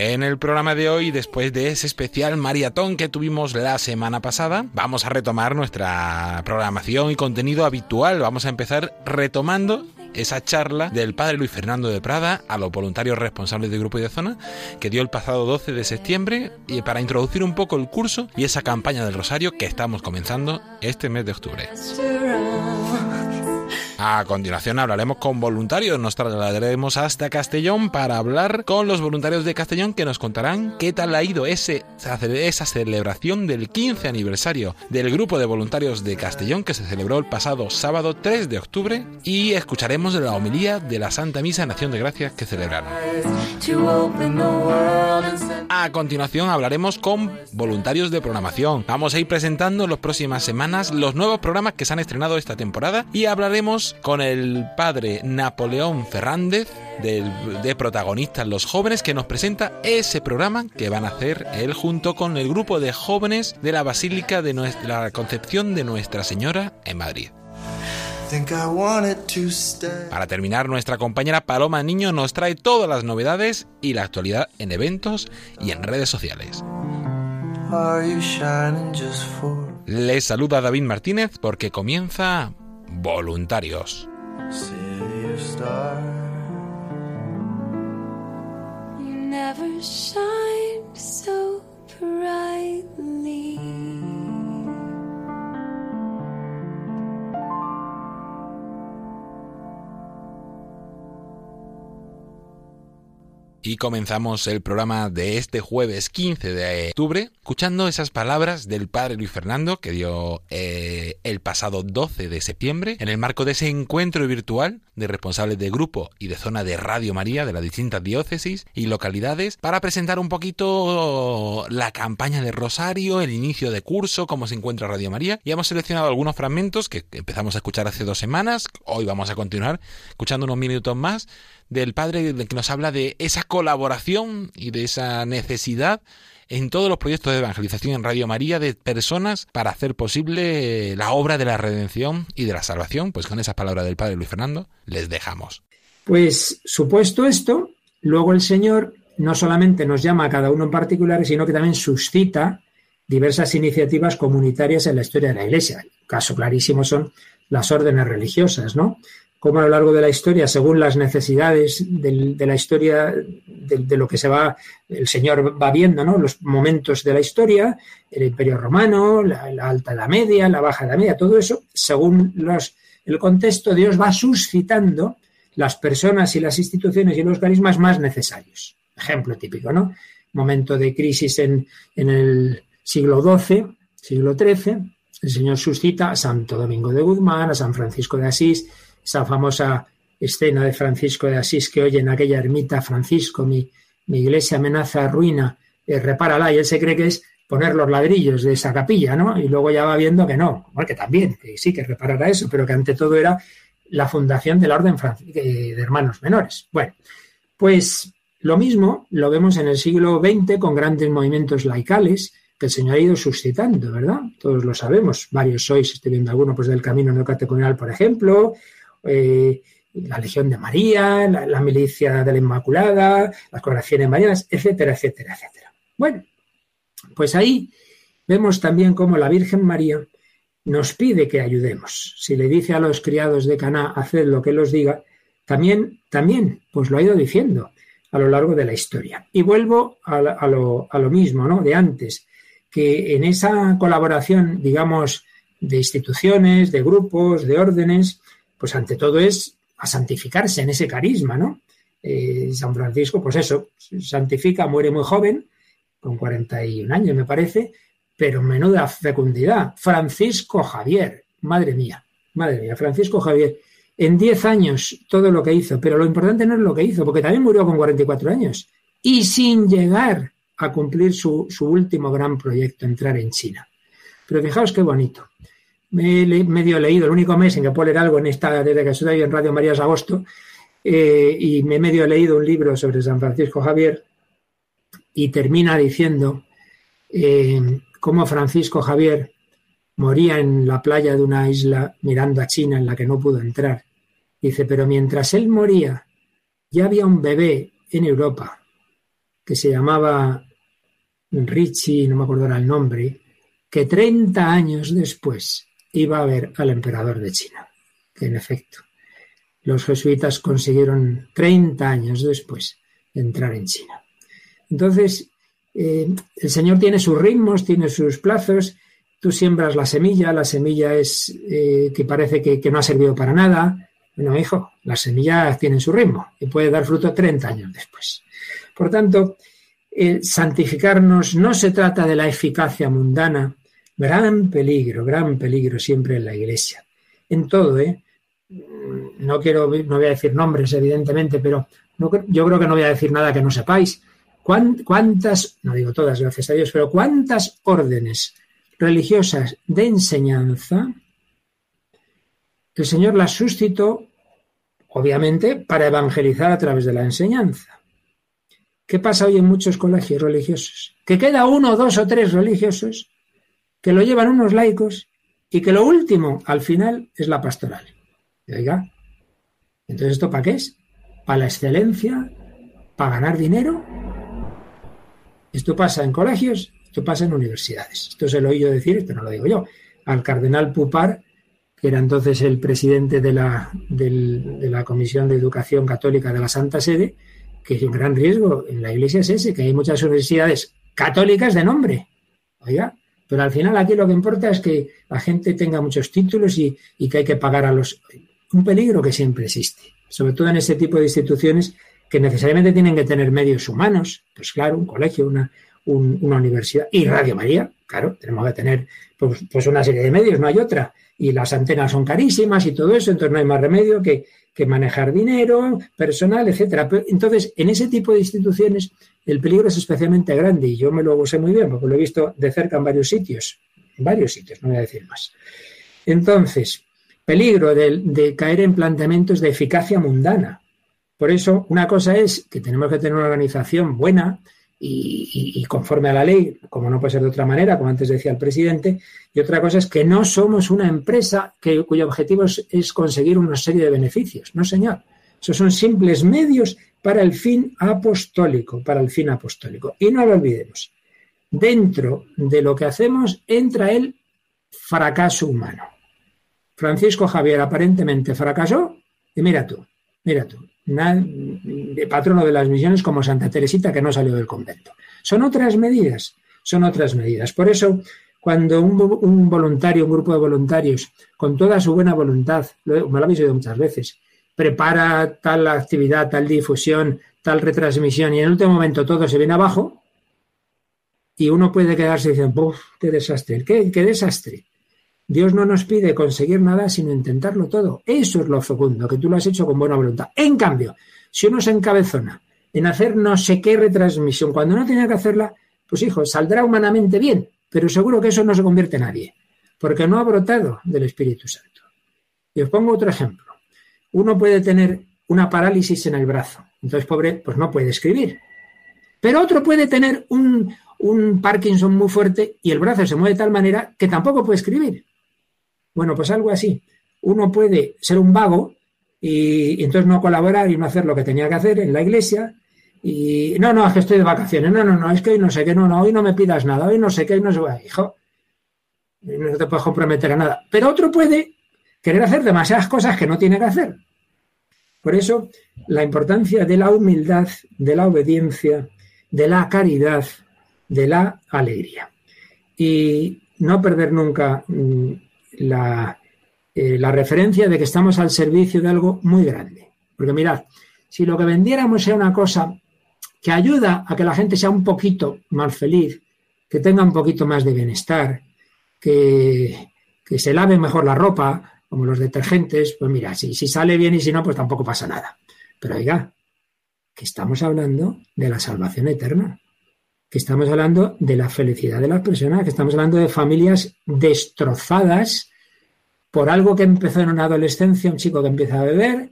En el programa de hoy, después de ese especial maratón que tuvimos la semana pasada, vamos a retomar nuestra programación y contenido habitual. Vamos a empezar retomando esa charla del padre Luis Fernando de Prada a los voluntarios responsables del grupo y de zona que dio el pasado 12 de septiembre y para introducir un poco el curso y esa campaña del Rosario que estamos comenzando este mes de octubre. A continuación hablaremos con voluntarios, nos trasladaremos hasta Castellón para hablar con los voluntarios de Castellón que nos contarán qué tal ha ido ese, esa celebración del 15 aniversario del grupo de voluntarios de Castellón que se celebró el pasado sábado 3 de octubre y escucharemos la homilía de la Santa Misa en Acción de Gracias que celebraron. A continuación hablaremos con voluntarios de programación. Vamos a ir presentando en las próximas semanas los nuevos programas que se han estrenado esta temporada y hablaremos con el padre Napoleón Fernández de protagonistas los jóvenes que nos presenta ese programa que van a hacer él junto con el grupo de jóvenes de la Basílica de nuestra la Concepción de Nuestra Señora en Madrid. Para terminar, nuestra compañera Paloma Niño nos trae todas las novedades y la actualidad en eventos y en redes sociales. Les saluda David Martínez porque comienza Voluntarios. Brightly. Y comenzamos el programa de este jueves 15 de octubre escuchando esas palabras del padre Luis Fernando que dio eh, el pasado 12 de septiembre en el marco de ese encuentro virtual de responsables de grupo y de zona de Radio María de las distintas diócesis y localidades para presentar un poquito la campaña de Rosario, el inicio de curso, cómo se encuentra Radio María. Y hemos seleccionado algunos fragmentos que empezamos a escuchar hace dos semanas, hoy vamos a continuar escuchando unos minutos más del padre que nos habla de esa colaboración y de esa necesidad en todos los proyectos de evangelización en Radio María de personas para hacer posible la obra de la redención y de la salvación. Pues con esas palabras del padre Luis Fernando les dejamos. Pues supuesto esto, luego el Señor no solamente nos llama a cada uno en particular, sino que también suscita diversas iniciativas comunitarias en la historia de la Iglesia. Caso clarísimo son las órdenes religiosas, ¿no? Como a lo largo de la historia, según las necesidades de la historia, de, lo que se va, el Señor va viendo, ¿no? Los momentos de la historia, el Imperio Romano, la, Alta Edad Media, la Baja Edad Media, todo eso, según los, el contexto, Dios va suscitando las personas y las instituciones y los carismas más necesarios. Ejemplo típico, ¿no? Momento de crisis en, en el siglo XII, siglo XIII, el Señor suscita a Santo Domingo de Guzmán, a San Francisco de Asís, esa famosa escena de Francisco de Asís que oye en aquella ermita, Francisco, mi, iglesia amenaza ruina, eh, repárala, y él se cree que es poner los ladrillos de esa capilla, ¿no? Y luego ya va viendo que no, que también, que sí, que reparará eso, pero que ante todo era la fundación de la Orden de Hermanos Menores. Bueno, pues lo mismo lo vemos en el siglo XX con grandes movimientos laicales, que el Señor ha ido suscitando, ¿verdad? Todos lo sabemos, varios sois, estoy viendo alguno pues del camino neocatecumenal, por ejemplo, eh, la Legión de María, la, milicia de la Inmaculada, las congregaciones marianas, etcétera, etcétera, etcétera. Bueno, pues ahí vemos también cómo la Virgen María nos pide que ayudemos. Si le dice a los criados de Caná, haced lo que él os diga, también, también, pues lo ha ido diciendo a lo largo de la historia. Y vuelvo a, lo, a lo mismo, ¿no? De antes que en esa colaboración, digamos, de instituciones, de grupos, de órdenes, pues ante todo es a santificarse en ese carisma, ¿no? Eh, San Francisco, pues eso, santifica, muere muy joven, con 41 años me parece, pero menuda fecundidad. Francisco Javier, madre mía, madre mía, Francisco Javier, en 10 años todo lo que hizo, pero lo importante no es lo que hizo, porque también murió con 44 años y sin llegar a cumplir su, último gran proyecto, entrar en China. Pero fijaos qué bonito. Me he medio leído, el único mes en que puedo leer algo en esta, desde que estoy en Radio María es agosto, eh, y me he medio leído un libro sobre San Francisco Javier, y termina diciendo eh, cómo Francisco Javier moría en la playa de una isla mirando a China en la que no pudo entrar. Dice, pero mientras él moría, ya había un bebé en Europa que se llamaba Richie, no me acuerdo el nombre, que 30 años después iba a ver al emperador de China. Que en efecto, los jesuitas consiguieron 30 años después entrar en China. Entonces, eh, el Señor tiene sus ritmos, tiene sus plazos, tú siembras la semilla, la semilla es eh, que parece que, no ha servido para nada. Bueno, hijo, las semillas tienen su ritmo y puede dar fruto 30 años después. Por tanto, santificarnos no se trata de la eficacia mundana, gran peligro, gran peligro siempre en la iglesia. En todo, ¿eh? No quiero, no voy a decir nombres, evidentemente, pero yo creo que no voy a decir nada que no sepáis. ¿Cuántas, no digo todas, gracias a Dios, pero cuántas órdenes religiosas de enseñanza el Señor las suscitó, obviamente, para evangelizar a través de la enseñanza? ¿Qué pasa hoy en muchos colegios religiosos? Que queda uno, dos o tres religiosos que lo llevan unos laicos y que lo último, al final, es la pastoral. Oiga, entonces ¿esto para qué es? ¿Para la excelencia? ¿Para ganar dinero? Esto pasa en colegios, esto pasa en universidades. Esto se lo he oído decir, esto no lo digo yo, al cardenal Pupar, que era entonces el presidente de la, de la Comisión de Educación Católica de la Santa Sede, que un gran riesgo en la iglesia es ese, que hay muchas universidades católicas de nombre. Oiga, pero al final aquí lo que importa es que la gente tenga muchos títulos y, que hay que pagar a los... Un peligro que siempre existe, sobre todo en ese tipo de instituciones que necesariamente tienen que tener medios humanos, pues claro, un colegio, una, una universidad y Radio María, claro, tenemos que tener pues, pues, una serie de medios, no hay otra. Y las antenas son carísimas y todo eso, entonces no hay más remedio que, que manejar dinero, personal, etcétera. Entonces, en ese tipo de instituciones, el peligro es especialmente grande y yo me lo sé muy bien porque lo he visto de cerca en varios sitios, en varios sitios, no voy a decir más. Entonces, peligro de, de caer en planteamientos de eficacia mundana. Por eso, una cosa es que tenemos que tener una organización buena, y, conforme a la ley, como no puede ser de otra manera, como antes decía el presidente, y otra cosa es que no somos una empresa que, cuyo objetivo es, conseguir una serie de beneficios. No, señor. Esos son simples medios para el fin apostólico, para el fin apostólico. Y no lo olvidemos. dentro de lo que hacemos entra el fracaso humano. Francisco Javier aparentemente fracasó y mira tú, mira tú, de patrono de las misiones como Santa Teresita que no salió del convento. Son otras medidas, son otras medidas. Por eso, cuando un, voluntario, un grupo de voluntarios, con toda su buena voluntad, me lo habéis oído muchas veces, prepara tal actividad, tal difusión, tal retransmisión y en el último momento todo se viene abajo y uno puede quedarse diciendo, qué desastre! ¿Qué, ¡Qué desastre! Dios no nos pide conseguir nada sino intentarlo todo. Eso es lo fecundo, que tú lo has hecho con buena voluntad. En cambio, si uno se encabezona en hacer no sé qué retransmisión cuando no tenía que hacerla, pues hijo, saldrá humanamente bien, pero seguro que eso no se convierte en nadie, porque no ha brotado del Espíritu Santo. Y os pongo otro ejemplo. Uno puede tener una parálisis en el brazo, entonces pobre, pues no puede escribir. Pero otro puede tener un, un Parkinson muy fuerte y el brazo se mueve de tal manera que tampoco puede escribir. Bueno, pues algo así. Uno puede ser un vago y, entonces no colaborar y no hacer lo que tenía que hacer en la iglesia. Y no, no, es que estoy de vacaciones. No, no, no, es que hoy no sé qué, no, no, hoy no me pidas nada, hoy no sé qué, hoy no sé. Hijo, no te puedes comprometer a nada. Pero otro puede querer hacer demasiadas cosas que no tiene que hacer. Por eso, la importancia de la humildad, de la obediencia, de la caridad, de la alegría. Y no perder nunca eh, la, referencia de que estamos al servicio de algo muy grande. Porque mirad, si lo que vendiéramos sea una cosa que ayuda a que la gente sea un poquito más feliz, que tenga un poquito más de bienestar, que, que se lave mejor la ropa, como los detergentes, pues mira, si, si sale bien y si no, pues tampoco pasa nada. Pero oiga, que estamos hablando de la salvación eterna que estamos hablando de la felicidad de las personas, que estamos hablando de familias destrozadas por algo que empezó en una adolescencia, un chico que empieza a beber,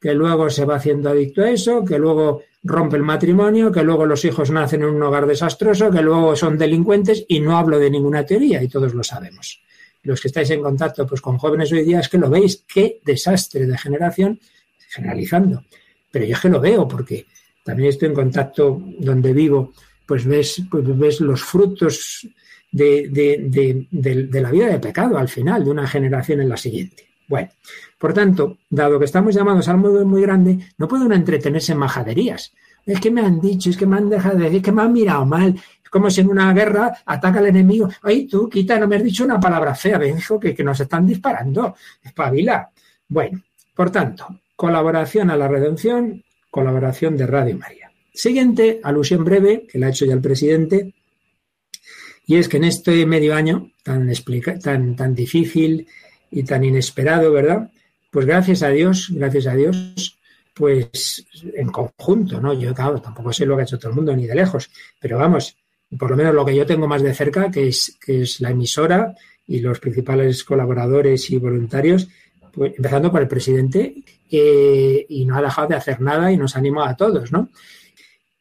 que luego se va haciendo adicto a eso, que luego rompe el matrimonio, que luego los hijos nacen en un hogar desastroso, que luego son delincuentes y no hablo de ninguna teoría y todos lo sabemos. Los que estáis en contacto pues, con jóvenes hoy día es que lo veis, qué desastre de generación, generalizando. Pero yo es que lo veo porque también estoy en contacto donde vivo pues ves, pues ves los frutos de, la vida de pecado al final, de una generación en la siguiente. Bueno, por tanto, dado que estamos llamados a algo muy, grande, no puede uno entretenerse en majaderías. Es que me han dicho, es que me han dejado de decir, que me han mirado mal. Es como si en una guerra ataca al enemigo. Ay, tú, quita, no me has dicho una palabra fea, me dijo que, que nos están disparando. Espabila. Bueno, por tanto, colaboración a la redención, colaboración de Radio María. Siguiente, alusión breve, que la ha hecho ya el presidente, y es que en este medio año tan, tan, tan difícil y tan inesperado, ¿verdad? Pues gracias a Dios, gracias a Dios, pues en conjunto, ¿no? Yo, claro, tampoco sé lo que ha hecho todo el mundo, ni de lejos, pero vamos, por lo menos lo que yo tengo más de cerca, que es, que es la emisora y los principales colaboradores y voluntarios, pues, empezando por el presidente, y no ha dejado de hacer nada y nos anima a todos, ¿no?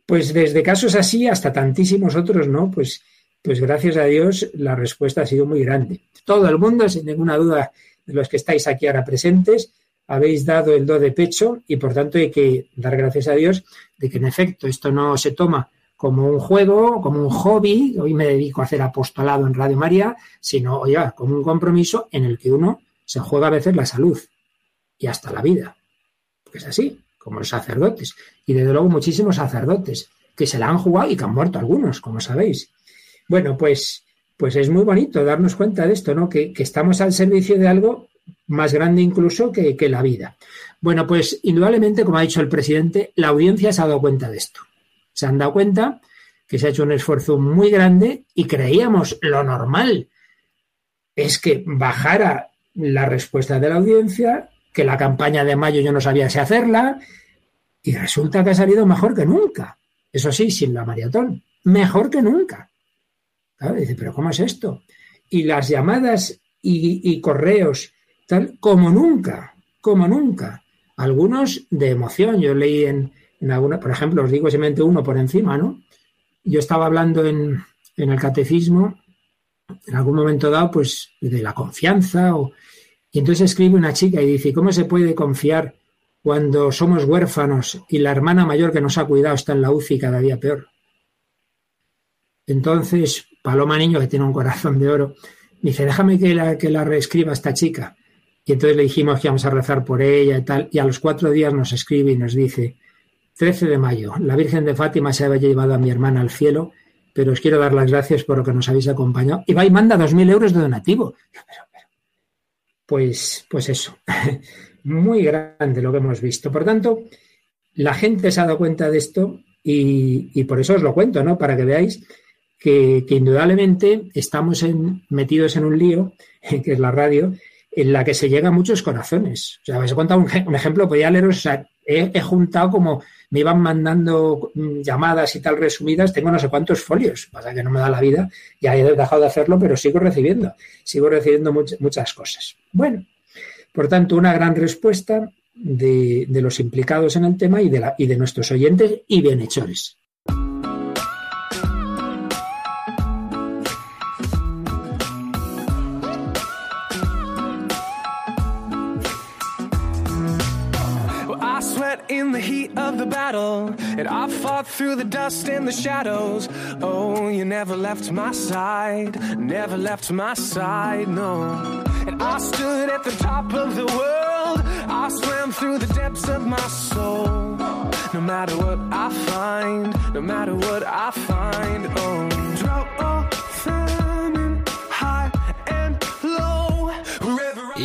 Pues desde casos así hasta tantísimos otros, ¿no? Pues, pues gracias a Dios la respuesta ha sido muy grande. Todo el mundo, sin ninguna duda, de los que estáis aquí ahora presentes, habéis dado el do de pecho y por tanto hay que dar gracias a Dios de que en efecto esto no se toma como un juego, como un hobby, hoy me dedico a hacer apostolado en Radio María, sino ya como un compromiso en el que uno se juega a veces la salud y hasta la vida. Porque es así como los sacerdotes, y desde luego muchísimos sacerdotes que se la han jugado y que han muerto algunos, como sabéis. Bueno, pues, pues es muy bonito darnos cuenta de esto, ¿no? Que, estamos al servicio de algo más grande incluso que, que, la vida. Bueno, pues indudablemente, como ha dicho el presidente, la audiencia se ha dado cuenta de esto. Se han dado cuenta que se ha hecho un esfuerzo muy grande y creíamos lo normal es que bajara la respuesta de la audiencia, que la campaña de mayo yo no sabía si hacerla, y resulta que ha salido mejor que nunca. Eso sí, sin la maratón. Mejor que nunca. dice, pero ¿cómo es esto? Y las llamadas y, correos, tal, como nunca, como nunca. Algunos de emoción. Yo leí en, en alguna, por ejemplo, os digo simplemente uno por encima, ¿no? Yo estaba hablando en, en el catecismo, en algún momento dado, pues de la confianza, o, y entonces escribe una chica y dice, ¿cómo se puede confiar cuando somos huérfanos y la hermana mayor que nos ha cuidado está en la UCI cada día peor. Entonces, Paloma Niño, que tiene un corazón de oro, dice, déjame que la, que la reescriba esta chica. Y entonces le dijimos que íbamos a rezar por ella y tal. Y a los cuatro días nos escribe y nos dice, 13 de mayo, la Virgen de Fátima se había llevado a mi hermana al cielo, pero os quiero dar las gracias por lo que nos habéis acompañado. Y va y manda dos mil euros de donativo. Pues, pues eso, muy grande lo que hemos visto. Por tanto, la gente se ha dado cuenta de esto y, por eso os lo cuento, ¿no? Para que veáis que, indudablemente estamos metidos en un lío, que es la radio, en la que se llega a muchos corazones. O sea, os he contado un, ejemplo, podía leeros, o sea, he, juntado como me iban mandando mm, llamadas y tal resumidas, tengo no sé cuántos folios, pasa que no me da la vida, ya he dejado de hacerlo, pero sigo recibiendo, sigo recibiendo muchas cosas. Bueno, por tanto, una gran respuesta de, de los implicados en el tema y de, la, y de nuestros oyentes y bienhechores. In the heat of the battle, and I fought through the dust and the shadows. Oh, you never left my side, never left my side, no. And I stood at the top of the world, I swam through the depths of my soul. No matter what I find, no matter what I find, oh.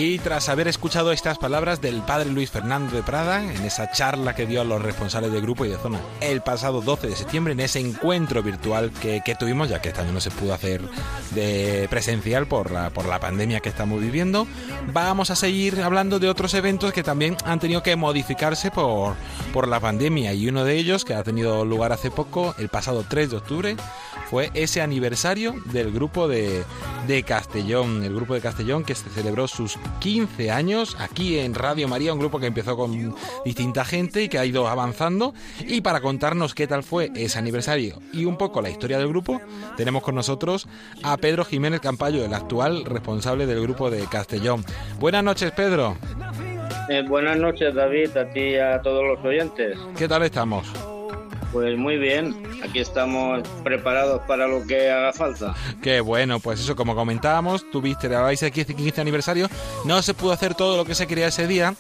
Y tras haber escuchado estas palabras del padre Luis Fernando de Prada en esa charla que dio a los responsables del grupo y de zona el pasado 12 de septiembre, en ese encuentro virtual que, que tuvimos, ya que este año no se pudo hacer de presencial por la, por la pandemia que estamos viviendo, vamos a seguir hablando de otros eventos que también han tenido que modificarse por, por la pandemia. Y uno de ellos que ha tenido lugar hace poco, el pasado 3 de octubre, fue ese aniversario del grupo de, de Castellón, el grupo de Castellón que se celebró sus 15 años aquí en Radio María, un grupo que empezó con distinta gente y que ha ido avanzando. Y para contarnos qué tal fue ese aniversario y un poco la historia del grupo, tenemos con nosotros a Pedro Jiménez Campayo, el actual responsable del grupo de Castellón. Buenas noches, Pedro. Eh, buenas noches, David, a ti y a todos los oyentes. ¿Qué tal estamos? Pues muy bien, aquí estamos preparados para lo que haga falta. Qué bueno, pues eso, como comentábamos, tuviste la ese 15 aniversario. No se pudo hacer todo lo que se quería ese día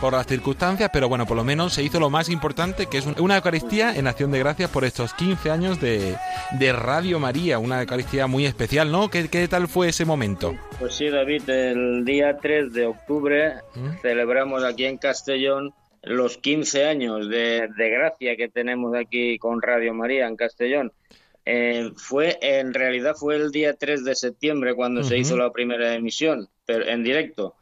por las circunstancias, pero bueno, por lo menos se hizo lo más importante, que es un- una Eucaristía en acción de gracias por estos 15 años de, de Radio María, una Eucaristía muy especial, ¿no? ¿Qué, qué tal fue ese momento? Pues sí, David, el día 3 de octubre ¿Mm? celebramos aquí en Castellón los 15 años de, de gracia que tenemos aquí con Radio María en Castellón. Eh, fue, en realidad fue el día 3 de septiembre cuando se hizo la primera emisión, pero en directo.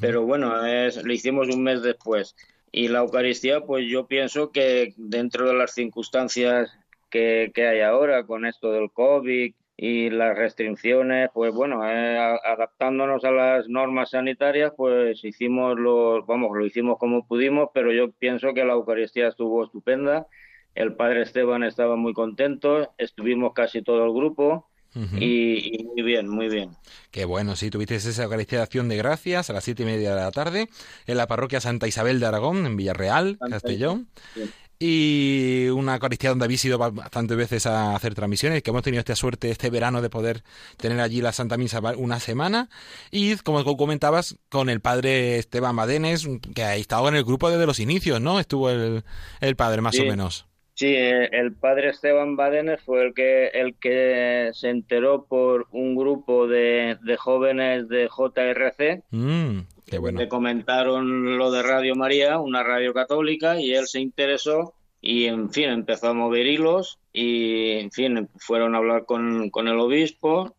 Pero bueno, es- lo hicimos un mes después. Y la Eucaristía, pues yo pienso que dentro de las circunstancias que, que hay ahora con esto del COVID y las restricciones, pues bueno, eh, adaptándonos a las normas sanitarias, pues hicimos lo, vamos, lo hicimos como pudimos, pero yo pienso que la Eucaristía estuvo estupenda. El padre Esteban estaba muy contento, estuvimos casi todo el grupo y muy bien, muy bien. Qué bueno, sí, tuviste esa Eucaristía de Acción de Gracias a las siete y media de la tarde en la parroquia Santa Isabel de Aragón, en Villarreal, Santa Castellón. sí. Y una Eucaristía donde habéis ido ba- bastantes veces a hacer transmisiones, que hemos tenido esta suerte este verano de poder tener allí la Santa Misa una semana. Y como comentabas, con el padre Esteban Badenes, que ha estado en el grupo desde los inicios, ¿no? Estuvo el, el padre, más Sí. o menos. Sí, el padre Esteban Badenes fue el que, el que se enteró por un grupo de, de jóvenes de JRC. Mm, qué bueno. Le comentaron lo de Radio María, una radio católica, y él se interesó y, en fin, empezó a mover hilos y, en fin, fueron a hablar con, con el obispo.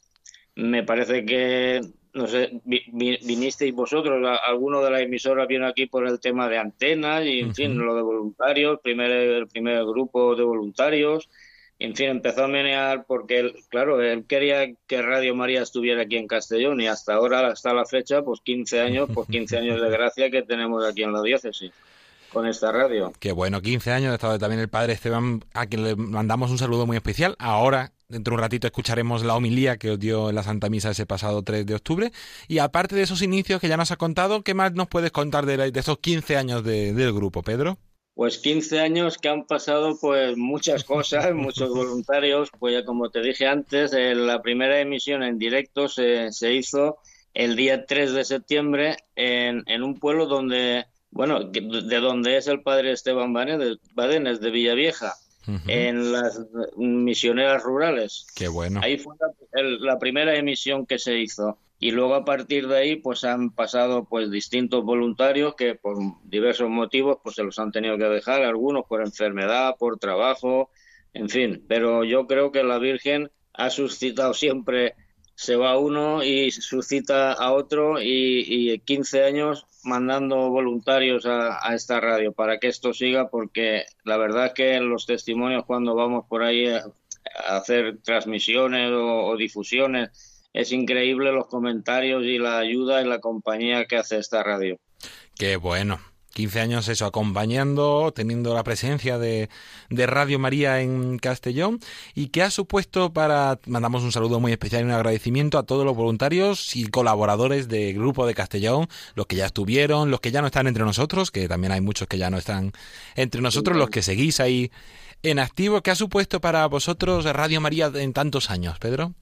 Me parece que, no sé, vi- vi- vinisteis vosotros, a- alguno de la emisora vino aquí por el tema de antenas y, en fin, lo de voluntarios, primer, el primer grupo de voluntarios. En fin, empezó a menear porque, él, claro, él quería que Radio María estuviera aquí en Castellón y hasta ahora, hasta la fecha, pues 15 años, pues 15 años de gracia que tenemos aquí en la diócesis con esta radio. Qué bueno, 15 años, ha estado también el padre Esteban, a quien le mandamos un saludo muy especial. Ahora, dentro de un ratito, escucharemos la homilía que os dio en la Santa Misa ese pasado 3 de octubre. Y aparte de esos inicios que ya nos ha contado, ¿qué más nos puedes contar de, de esos 15 años de- del grupo, Pedro? Pues 15 años que han pasado pues muchas cosas, muchos voluntarios, pues ya como te dije antes, eh, la primera emisión en directo se, se hizo el día 3 de septiembre en, en un pueblo donde, bueno, de donde es el padre Esteban Badenes, de Villavieja, en las misioneras rurales. Qué bueno. Ahí fue la, la primera emisión que se hizo y luego a partir de ahí pues han pasado pues distintos voluntarios que por diversos motivos pues se los han tenido que dejar algunos por enfermedad por trabajo en fin pero yo creo que la Virgen ha suscitado siempre se va uno y suscita a otro y, y 15 años mandando voluntarios a, esta radio para que esto siga porque la verdad es que los testimonios cuando vamos por ahí a, hacer transmisiones o difusiones es increíble los comentarios y la ayuda y la compañía que hace esta radio. Qué bueno. 15 años eso, acompañando, teniendo la presencia de, de, Radio María en Castellón y que ha supuesto para, mandamos un saludo muy especial y un agradecimiento a todos los voluntarios y colaboradores del Grupo de Castellón, los que ya estuvieron, los que ya no están entre nosotros, que también hay muchos que ya no están entre nosotros, los que seguís ahí en activo. ¿Qué ha supuesto para vosotros Radio María en tantos años, Pedro?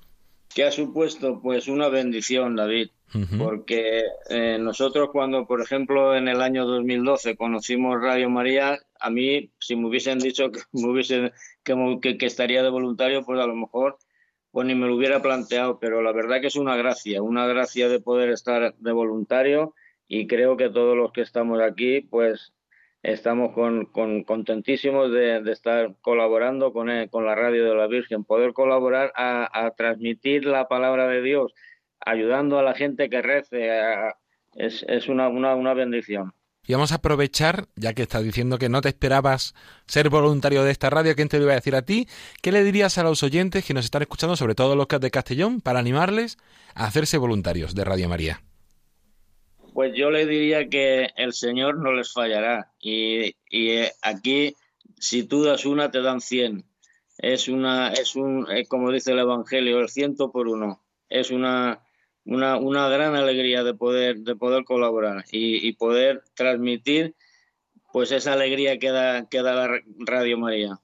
¿Qué ha supuesto? Pues una bendición, David, porque eh, nosotros cuando, por ejemplo, en el año 2012 conocimos Radio María, a mí, si me hubiesen dicho que, me hubiesen, que, que, estaría de voluntario, pues a lo mejor pues ni me lo hubiera planteado, pero la verdad que es una gracia, una gracia de poder estar de voluntario y creo que todos los que estamos aquí, pues estamos con, contentísimos de, estar colaborando con, con la radio de la Virgen, poder colaborar a, transmitir la palabra de Dios, ayudando a la gente que rece, es, una, una, bendición. Y vamos a aprovechar, ya que estás diciendo que no te esperabas ser voluntario de esta radio, ¿quién te lo iba a decir a ti? ¿Qué le dirías a los oyentes que nos están escuchando, sobre todo los de Castellón, para animarles a hacerse voluntarios de Radio María? Pues yo le diría que el Señor no les fallará. Y, eh, aquí, si tú das una, te dan cien. Es una, es un, como dice el Evangelio, el ciento por uno. Es una, una, una gran alegría de poder, de poder colaborar y, poder transmitir pues esa alegría que da, que da la Radio María.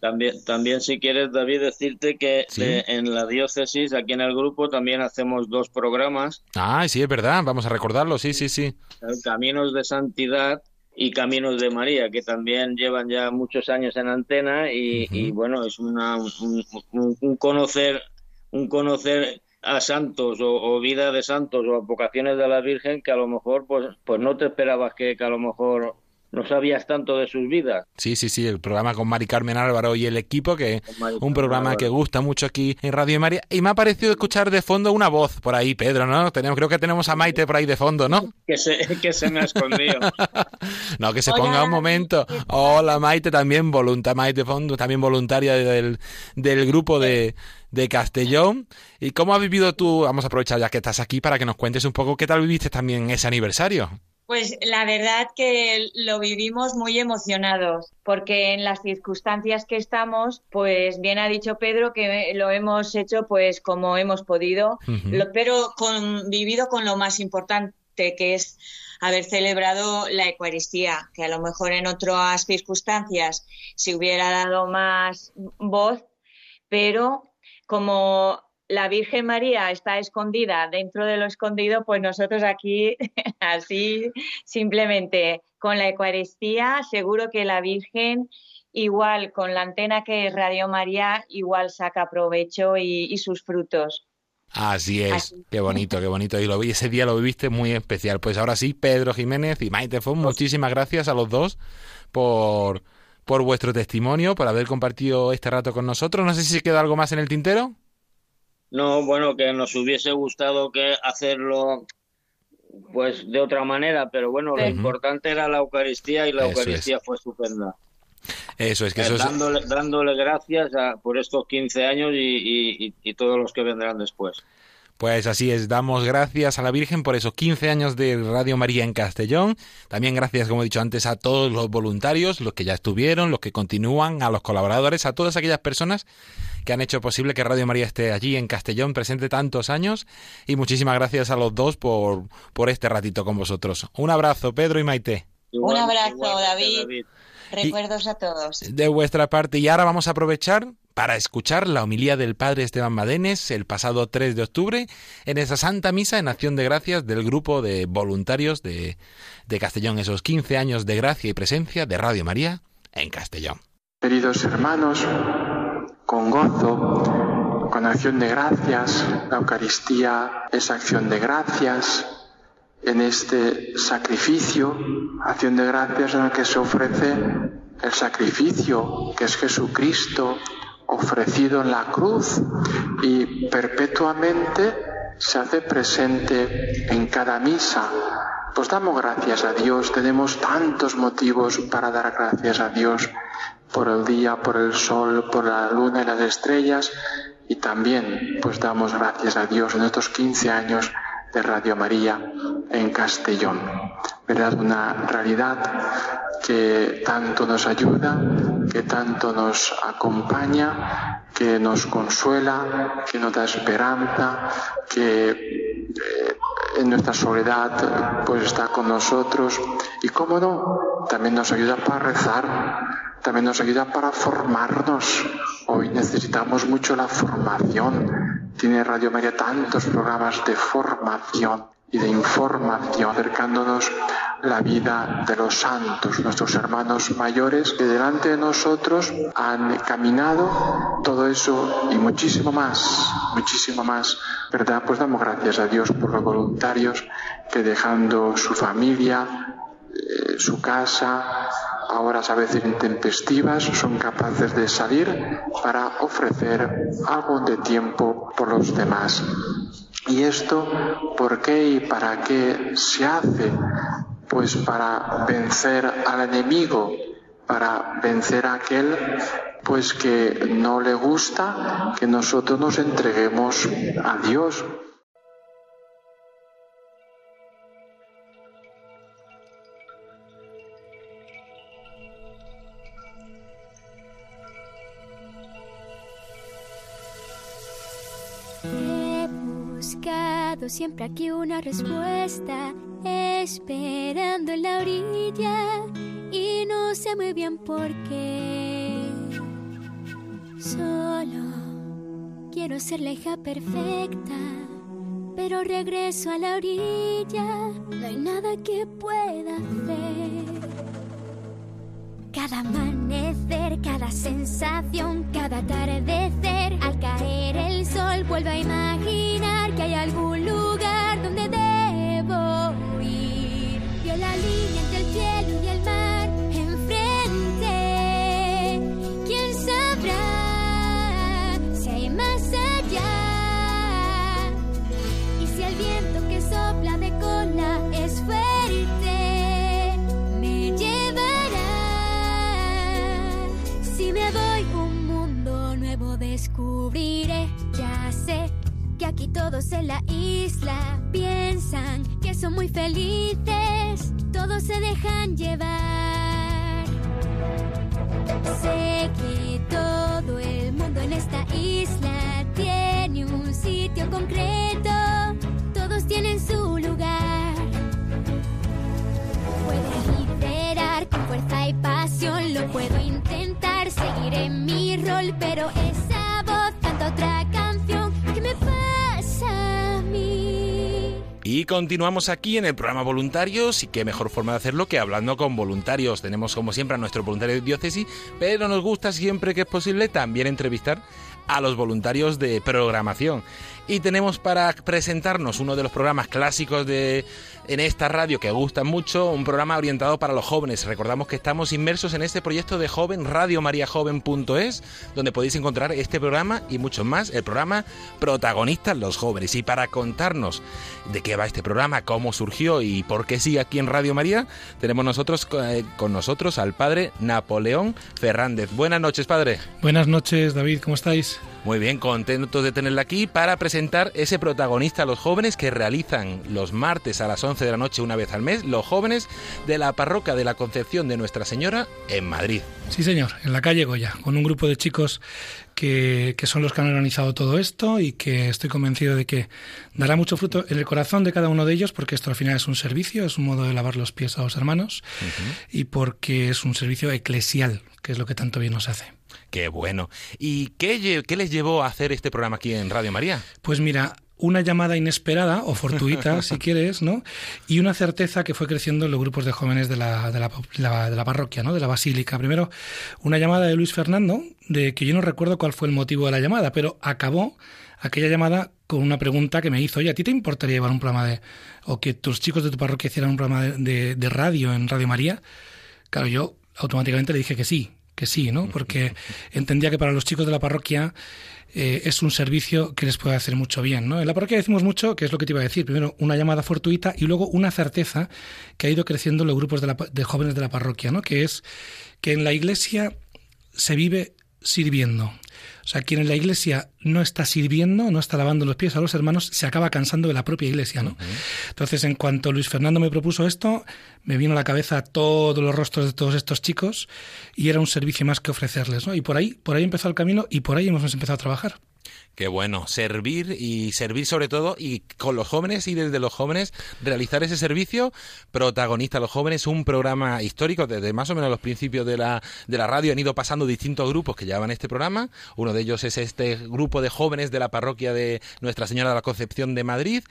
También, también si quieres, David, decirte que en la diócesis, aquí en el grupo, también hacemos dos programas. Ah, sí, es verdad, vamos a recordarlo, sí, sí, sí. Caminos de Santidad y Caminos de María, que también llevan ya muchos años en antena y, bueno, es una, un, conocer, un conocer a santos o, vida de santos o vocaciones de la Virgen que a lo mejor pues, pues no te esperabas que, que a lo mejor no sabías tanto de sus vidas. Sí, sí, sí, el programa con Mari Carmen Álvaro y el equipo, que un programa que gusta mucho aquí en Radio María. Y me ha parecido escuchar de fondo una voz por ahí, Pedro, ¿no? Tenemos, creo que tenemos a Maite por ahí de fondo, ¿no? Que se, que se me ha escondido. no, que se ponga un momento. Hola Maite, también voluntaria, Maite Fondo, también voluntaria del, del grupo de de Castellón. ¿Y cómo has vivido tú? Vamos a aprovechar ya que estás aquí para que nos cuentes un poco qué tal viviste también ese aniversario. Pues la verdad que lo vivimos muy emocionados, porque en las circunstancias que estamos, pues bien ha dicho Pedro que lo hemos hecho pues como hemos podido, pero con, vivido con lo más importante que es haber celebrado la Eucaristía, que a lo mejor en otras circunstancias se hubiera dado más voz, pero como la Virgen María está escondida dentro de lo escondido, pues nosotros aquí, así, simplemente con la Eucaristía, seguro que la Virgen, igual con la antena que es Radio María, igual saca provecho y, sus frutos. Así es, qué bonito, qué bonito. Y lo vi, ese día lo viviste muy especial. Pues ahora sí, Pedro Jiménez y Maite Fon, muchísimas gracias a los dos por, por vuestro testimonio, por haber compartido este rato con nosotros. No sé si queda algo más en el tintero. No, bueno, que nos hubiese gustado que hacerlo pues de otra manera, pero bueno, lo importante era la Eucaristía y la Eucaristía fue estupenda. Eso es que eso dándole, dándole gracias por estos 15 años y, y todos los que vendrán después. Pues así es, damos gracias a la Virgen por esos 15 años de Radio María en Castellón. También gracias, como he dicho antes, a todos los voluntarios, los que ya estuvieron, los que continúan, a los colaboradores, a todas aquellas personas que han hecho posible que Radio María esté allí en Castellón presente tantos años. Y muchísimas gracias a los dos por, por este ratito con vosotros. Un abrazo, Pedro y Maite. Un abrazo, David. Recuerdos a todos. De vuestra parte. Y ahora vamos a aprovechar para escuchar la homilía del Padre Esteban Madenes el pasado 3 de octubre en esa Santa Misa en Acción de Gracias del grupo de voluntarios de, de Castellón, esos 15 años de gracia y presencia de Radio María en Castellón. Queridos hermanos, con gozo, con acción de gracias, la Eucaristía es acción de gracias, en este sacrificio, acción de gracias en el que se ofrece el sacrificio que es Jesucristo ofrecido en la cruz y perpetuamente se hace presente en cada misa. Pues damos gracias a Dios, tenemos tantos motivos para dar gracias a Dios por el día, por el sol, por la luna y las estrellas y también pues damos gracias a Dios en estos 15 años de Radio María en Castellón. ¿Verdad? Una realidad que tanto nos ayuda, que tanto nos acompaña, que nos consuela, que nos da esperanza, que eh, en nuestra soledad pues está con nosotros y cómo no, también nos ayuda para rezar, también nos ayuda para formarnos. Hoy necesitamos mucho la formación. Tiene Radio María tantos programas de formación y de información, acercándonos la vida de los santos, nuestros hermanos mayores que delante de nosotros han caminado todo eso y muchísimo más, muchísimo más, ¿verdad? Pues damos gracias a Dios por los voluntarios que dejando su familia, eh, su casa, a horas a veces intempestivas, son capaces de salir para ofrecer algo de tiempo por los demás. ¿Y esto por qué y para qué se hace? Pues para vencer al enemigo, para vencer a aquel pues que no le gusta que nosotros nos entreguemos a Dios. Siempre aquí una respuesta, esperando en la orilla y no sé muy bien por qué. Solo quiero ser la hija perfecta, pero regreso a la orilla, no hay nada que pueda hacer. Cada amanecer, cada sensación, cada atardecer, al caer el sol vuelvo a imaginar que hay algún lugar todos en la isla piensan que son muy felices, todos se dejan llevar. Sé que todo el mundo en esta isla tiene un sitio concreto, todos tienen su lugar. Puedes liderar con fuerza y pasión, lo puedo intentar, seguiré mi rol, pero esa voz canta otra canción que me. Y continuamos aquí en el programa Voluntarios y qué mejor forma de hacerlo que hablando con voluntarios. Tenemos como siempre a nuestro voluntario de diócesis, pero nos gusta siempre que es posible también entrevistar a los voluntarios de programación. Y tenemos para presentarnos uno de los programas clásicos de en esta radio que gustan mucho, un programa orientado para los jóvenes. Recordamos que estamos inmersos en este proyecto de joven, radiomariajoven.es, donde podéis encontrar este programa y muchos más, el programa Protagonistas los jóvenes. Y para contarnos de qué va este programa, cómo surgió y por qué sigue aquí en Radio María, tenemos nosotros eh, con nosotros al padre Napoleón Fernández. Buenas noches, padre. Buenas noches, David, ¿cómo estáis? Muy bien, contentos de tenerla aquí para presentar ese protagonista a los jóvenes que realizan los martes a las 11 de la noche una vez al mes, los jóvenes de la parroquia de la Concepción de Nuestra Señora en Madrid. Sí, señor, en la calle Goya, con un grupo de chicos que, que, son los que han organizado todo esto y que estoy convencido de que dará mucho fruto en el corazón de cada uno de ellos, porque esto al final es un servicio, es un modo de lavar los pies a los hermanos y porque es un servicio eclesial, que es lo que tanto bien nos hace. Qué bueno. ¿Y qué, qué les llevó a hacer este programa aquí en Radio María? Pues mira, una llamada inesperada o fortuita, si quieres, ¿no? Y una certeza que fue creciendo en los grupos de jóvenes de la, de la, de la, parroquia, ¿no? De la basílica. Primero, una llamada de Luis Fernando, de que yo no recuerdo cuál fue el motivo de la llamada, pero acabó aquella llamada con una pregunta que me hizo, oye, ¿a ti te importaría llevar un programa de... o que tus chicos de tu parroquia hicieran un programa de, de radio en Radio María? Claro, yo automáticamente le dije que sí, que sí, ¿no? Porque entendía que para los chicos de la parroquia eh, es un servicio que les puede hacer mucho bien, ¿no? En la parroquia decimos mucho, que es lo que te iba a decir, primero una llamada fortuita y luego una certeza que ha ido creciendo en los grupos de, la, de jóvenes de la parroquia, ¿no? Que es que en la iglesia se vive sirviendo. O sea, quien en la iglesia no está sirviendo, no está lavando los pies a los hermanos, se acaba cansando de la propia iglesia, ¿no? Entonces, en cuanto Luis Fernando me propuso esto, me vino a la cabeza todos los rostros de todos estos chicos y era un servicio más que ofrecerles, ¿no? Y por ahí, por ahí empezó el camino y por ahí hemos empezado a trabajar. Qué bueno, servir y servir sobre todo y con los jóvenes y desde los jóvenes realizar ese servicio protagonista a los jóvenes, un programa histórico. Desde más o menos los principios de la, de la radio han ido pasando distintos grupos que llevaban este programa, uno de ellos es este grupo de jóvenes de la parroquia de Nuestra Señora de la Concepción de Madrid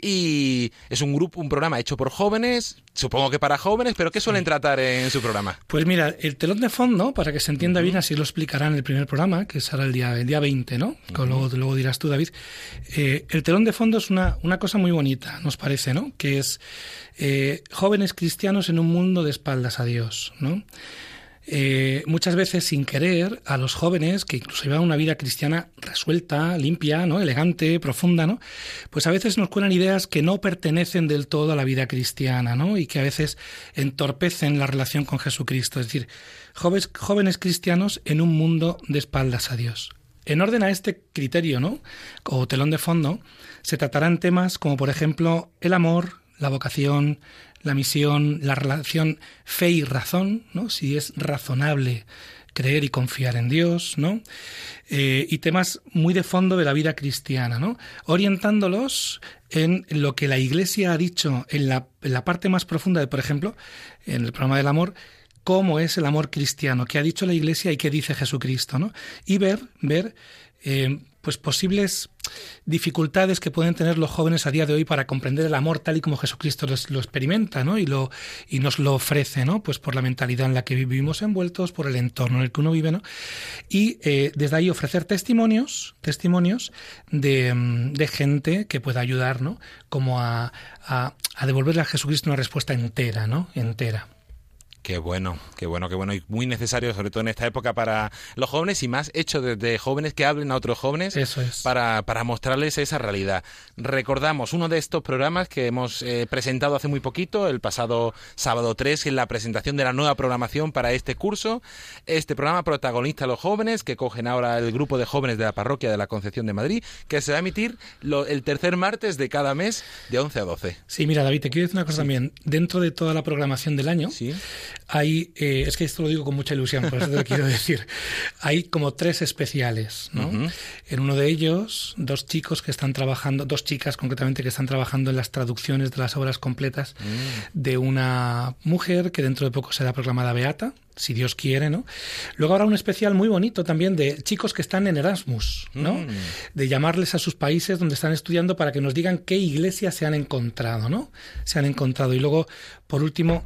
y es un grupo, un programa hecho por jóvenes, supongo que para jóvenes, pero ¿qué suelen tratar en su programa? Pues mira, el telón de fondo, para que se entienda bien, así lo explicarán en el primer programa, que será el día, el día 20, ¿no? Con luego, luego dirás tú, David. Eh, el telón de fondo es una, una cosa muy bonita, nos parece, ¿no? Que es eh, jóvenes cristianos en un mundo de espaldas a Dios, ¿no? Eh, muchas veces sin querer a los jóvenes que incluso llevan una vida cristiana resuelta, limpia, ¿no? elegante, profunda, ¿no? Pues a veces nos cuelan ideas que no pertenecen del todo a la vida cristiana, ¿no? Y que a veces entorpecen la relación con Jesucristo. Es decir, jóvenes, jóvenes cristianos en un mundo de espaldas a Dios. En orden a este criterio, ¿no? O telón de fondo, se tratarán temas como, por ejemplo, el amor, la vocación, la misión, la relación fe y razón, ¿no? Si es razonable creer y confiar en Dios, ¿no? Eh, y temas muy de fondo de la vida cristiana, ¿no? Orientándolos en lo que la Iglesia ha dicho en la, en la parte más profunda de, por ejemplo, en el programa del amor, cómo es el amor cristiano, qué ha dicho la Iglesia y qué dice Jesucristo, ¿no? Y ver, ver eh, pues posibles dificultades que pueden tener los jóvenes a día de hoy para comprender el amor tal y como Jesucristo lo experimenta, ¿no? Y lo y nos lo ofrece, ¿no? Pues por la mentalidad en la que vivimos envueltos, por el entorno en el que uno vive, ¿no? Y eh, desde ahí ofrecer testimonios, testimonios de, mm, de, gente que pueda ayudar, ¿no? Como a, a, a devolverle a Jesucristo una respuesta entera, ¿no? Entera. Qué bueno, qué bueno, qué bueno y muy necesario, sobre todo en esta época para los jóvenes y más hecho desde jóvenes que hablen a otros jóvenes para, para mostrarles esa realidad. Recordamos uno de estos programas que hemos eh, presentado hace muy poquito, el pasado sábado 3, en la presentación de la nueva programación para este curso. Este programa protagonista a los jóvenes que cogen ahora el grupo de jóvenes de la parroquia de la Concepción de Madrid, que se va a emitir el tercer martes de cada mes de 11 a 12. Sí, mira, David, te quiero decir una cosa también. Dentro de toda la programación del año, ¿Sí? Hay, eh, es que esto lo digo con mucha ilusión, por eso te lo quiero decir, hay como tres especiales, ¿no? En uno de ellos, dos chicos que están trabajando, dos chicas concretamente que están trabajando en las traducciones de las obras completas de una mujer que dentro de poco será proclamada beata, si Dios quiere, ¿no? Luego habrá un especial muy bonito también de chicos que están en Erasmus, ¿no? De llamarles a sus países donde están estudiando para que nos digan qué iglesia se han encontrado, ¿no? Se han encontrado. Y luego, por último,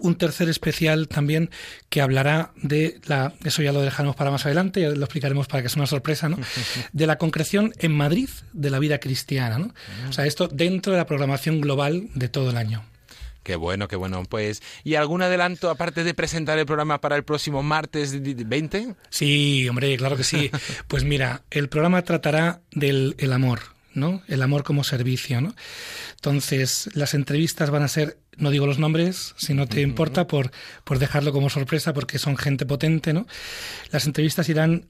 un tercer especial también que hablará de la eso ya lo dejaremos para más adelante ya lo explicaremos para que sea una sorpresa no de la concreción en Madrid de la vida cristiana no o sea esto dentro de la programación global de todo el año Qué bueno, qué bueno. Pues, ¿y algún adelanto aparte de presentar el programa para el próximo martes 20? Sí, hombre, claro que sí. Pues mira, el programa tratará del el amor, ¿no? El amor como servicio, ¿no? Entonces, las entrevistas van a ser no digo los nombres, si no te importa, por, por dejarlo como sorpresa, porque son gente potente, ¿no? Las entrevistas irán,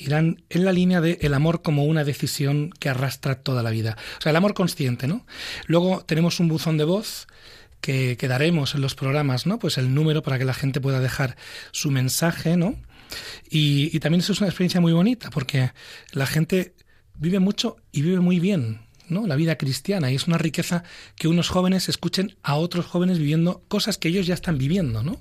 irán en la línea de el amor como una decisión que arrastra toda la vida. O sea, el amor consciente, ¿no? Luego tenemos un buzón de voz que, que daremos en los programas, ¿no? Pues el número para que la gente pueda dejar su mensaje, ¿no? Y, y también eso es una experiencia muy bonita, porque la gente vive mucho y vive muy bien. ¿No? la vida cristiana y es una riqueza que unos jóvenes escuchen a otros jóvenes viviendo cosas que ellos ya están viviendo, ¿no?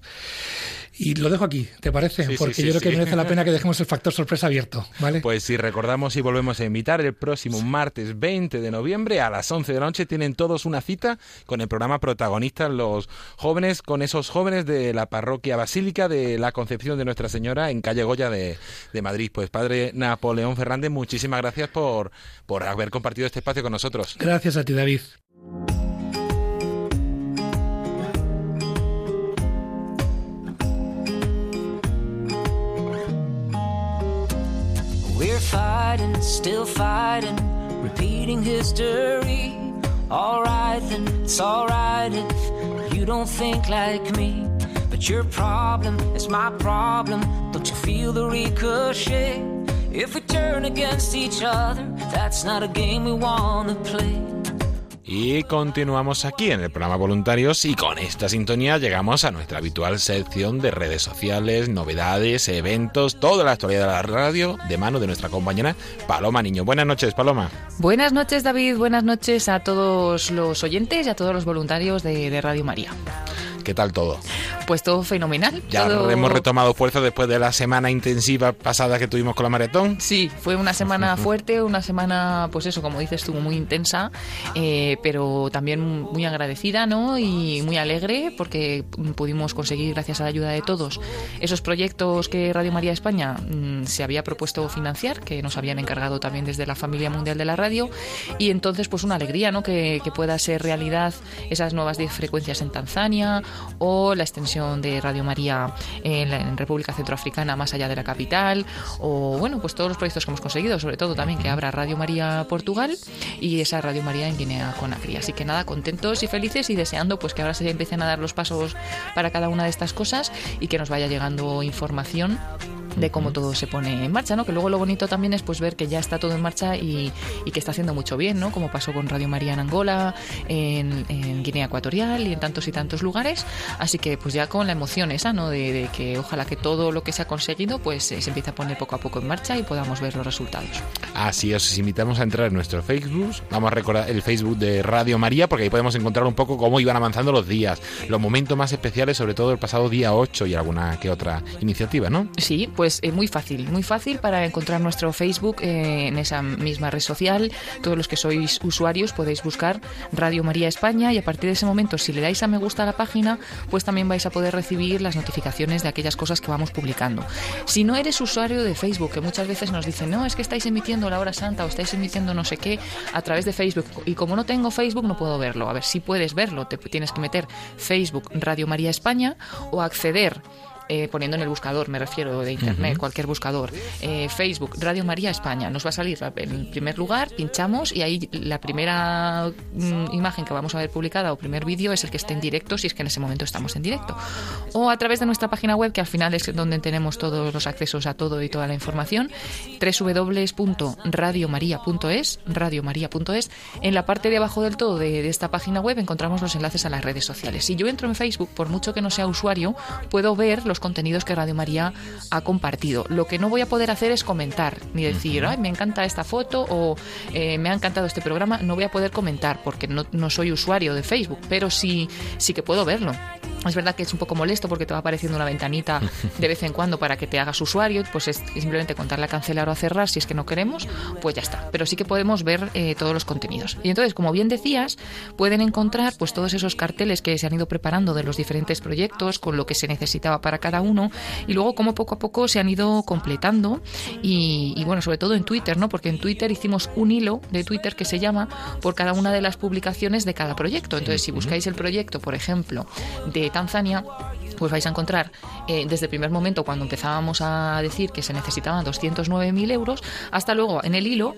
Y lo dejo aquí, ¿te parece? Porque yo creo que merece la pena que dejemos el factor sorpresa abierto, ¿vale? Pues si recordamos y volvemos a invitar el próximo martes 20 de noviembre a las 11 de la noche tienen todos una cita con el programa protagonistas los jóvenes con esos jóvenes de la parroquia basílica de la Concepción de Nuestra Señora en calle Goya de, de Madrid. Pues padre Napoleón Fernández, muchísimas gracias por, por haber compartido este espacio con nosotros. Gracias a ti, David. We're fighting, still fighting, repeating history. Alright then, it's alright if you don't think like me. But your problem is my problem. Don't you feel the ricochet? If we turn against each other, that's not a game we wanna play. Y continuamos aquí en el programa Voluntarios y con esta sintonía llegamos a nuestra habitual sección de redes sociales, novedades, eventos, toda la actualidad de la radio de mano de nuestra compañera Paloma Niño. Buenas noches, Paloma. Buenas noches, David. Buenas noches a todos los oyentes y a todos los voluntarios de, de Radio María. ¿Qué tal todo? Pues todo fenomenal. Ya todo... hemos retomado fuerza después de la semana intensiva pasada que tuvimos con la maratón. Sí, fue una semana fuerte, una semana, pues eso, como dices tú, muy intensa, eh, pero también muy agradecida, ¿no? Y muy alegre porque pudimos conseguir, gracias a la ayuda de todos, esos proyectos que Radio María España mmm, se había propuesto financiar, que nos habían encargado también desde la familia mundial de la radio, y entonces, pues una alegría, ¿no? Que, que pueda ser realidad esas nuevas 10 frecuencias en Tanzania o la extensión de Radio María en, la, República Centroafricana más allá de la capital o bueno pues todos los proyectos que hemos conseguido sobre todo también que abra Radio María Portugal y esa Radio María en Guinea Conakry. Así que nada contentos y felices y deseando pues que ahora se empiecen a dar los pasos para cada una de estas cosas y que nos vaya llegando información de cómo todo se pone en marcha, ¿no? Que luego lo bonito también es pues ver que ya está todo en marcha y, y que está haciendo mucho bien, ¿no? Como pasó con Radio María en Angola, en, en, Guinea Ecuatorial y en tantos y tantos lugares. Así que pues ya con la emoción esa, ¿no? De, de que ojalá que todo lo que se ha conseguido pues eh, se empiece a poner poco a poco en marcha y podamos ver los resultados. Así os invitamos a entrar en nuestro Facebook. Vamos a recordar el Facebook de Radio María porque ahí podemos encontrar un poco cómo iban avanzando los días, los momentos más especiales, sobre todo el pasado día 8 y alguna que otra iniciativa, ¿no? Sí, pues eh, muy fácil, muy fácil para encontrar nuestro Facebook eh, en esa misma red social. Todos los que sois usuarios podéis buscar Radio María España y a partir de ese momento, si le dais a me gusta a la página, pues también vais a poder recibir las notificaciones de aquellas cosas que vamos publicando. Si no eres usuario de Facebook, que muchas veces nos dicen, no, es que estáis emitiendo la hora santa o estáis emitiendo no sé qué a través de Facebook y como no tengo Facebook no puedo verlo. A ver, si puedes verlo, te tienes que meter Facebook Radio María España o acceder eh, poniendo en el buscador, me refiero de internet, uh -huh. cualquier buscador, eh, Facebook, Radio María España, nos va a salir en primer lugar, pinchamos y ahí la primera mm, imagen que vamos a ver publicada o primer vídeo es el que esté en directo, si es que en ese momento estamos en directo. O a través de nuestra página web, que al final es donde tenemos todos los accesos a todo y toda la información, www.radiomaria.es, radiomaria.es. En la parte de abajo del todo de, de esta página web encontramos los enlaces a las redes sociales. Si yo entro en Facebook, por mucho que no sea usuario, puedo ver los contenidos que Radio María ha compartido. Lo que no voy a poder hacer es comentar, ni decir, ay, me encanta esta foto o eh, me ha encantado este programa. No voy a poder comentar porque no, no soy usuario de Facebook, pero sí, sí que puedo verlo. Es verdad que es un poco molesto porque te va apareciendo una ventanita de vez en cuando para que te hagas usuario, pues es simplemente contarle a cancelar o a cerrar si es que no queremos, pues ya está. Pero sí que podemos ver eh, todos los contenidos. Y entonces, como bien decías, pueden encontrar pues todos esos carteles que se han ido preparando de los diferentes proyectos con lo que se necesitaba para cada uno y luego cómo poco a poco se han ido completando y, y bueno, sobre todo en Twitter, ¿no? Porque en Twitter hicimos un hilo de Twitter que se llama por cada una de las publicaciones de cada proyecto. Entonces, si buscáis el proyecto, por ejemplo, de Tanzania, pues vais a encontrar eh, desde el primer momento cuando empezábamos a decir que se necesitaban 209.000 euros hasta luego en el hilo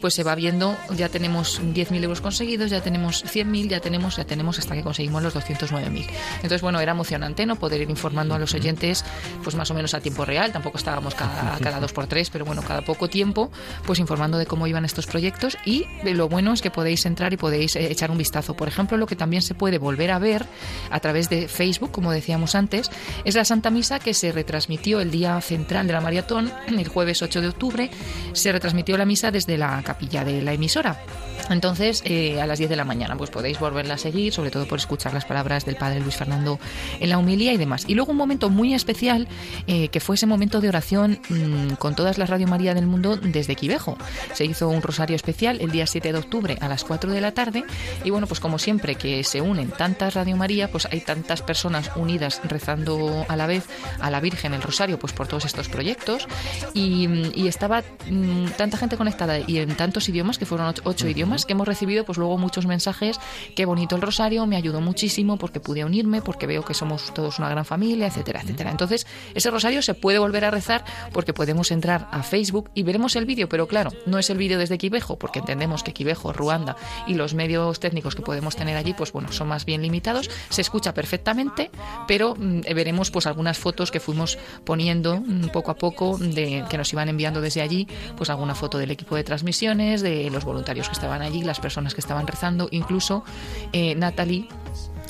pues se va viendo, ya tenemos 10.000 euros conseguidos, ya tenemos 100.000, ya tenemos, ya tenemos hasta que conseguimos los 209.000. Entonces, bueno, era emocionante, ¿no? Poder ir informando a los oyentes, pues más o menos a tiempo real, tampoco estábamos cada, cada dos por tres, pero bueno, cada poco tiempo, pues informando de cómo iban estos proyectos y lo bueno es que podéis entrar y podéis eh, echar un vistazo. Por ejemplo, lo que también se puede volver a ver a través de Facebook, como decíamos antes, es la Santa Misa que se retransmitió el día central de la maratón, el jueves 8 de octubre, se retransmitió la misa desde la capilla de la emisora. Entonces, eh, a las 10 de la mañana, pues podéis volverla a seguir, sobre todo por escuchar las palabras del padre Luis Fernando en la humilía y demás. Y luego un momento muy especial, eh, que fue ese momento de oración mm, con todas las Radio María del mundo desde Quivejo. Se hizo un rosario especial el día 7 de octubre a las 4 de la tarde. Y bueno, pues como siempre que se unen tantas Radio María, pues hay tantas personas unidas rezando a la vez a la Virgen el rosario, pues por todos estos proyectos. Y, y estaba mm, tanta gente conectada y en tantos idiomas, que fueron ocho, ocho idiomas, que hemos recibido pues luego muchos mensajes, qué bonito el rosario, me ayudó muchísimo porque pude unirme, porque veo que somos todos una gran familia, etcétera, etcétera. Entonces, ese rosario se puede volver a rezar porque podemos entrar a Facebook y veremos el vídeo, pero claro, no es el vídeo desde Quivejo, porque entendemos que Quivejo, Ruanda y los medios técnicos que podemos tener allí, pues bueno, son más bien limitados, se escucha perfectamente, pero mm, veremos pues algunas fotos que fuimos poniendo mm, poco a poco de que nos iban enviando desde allí, pues alguna foto del equipo de de los voluntarios que estaban allí, las personas que estaban rezando, incluso eh, Natalie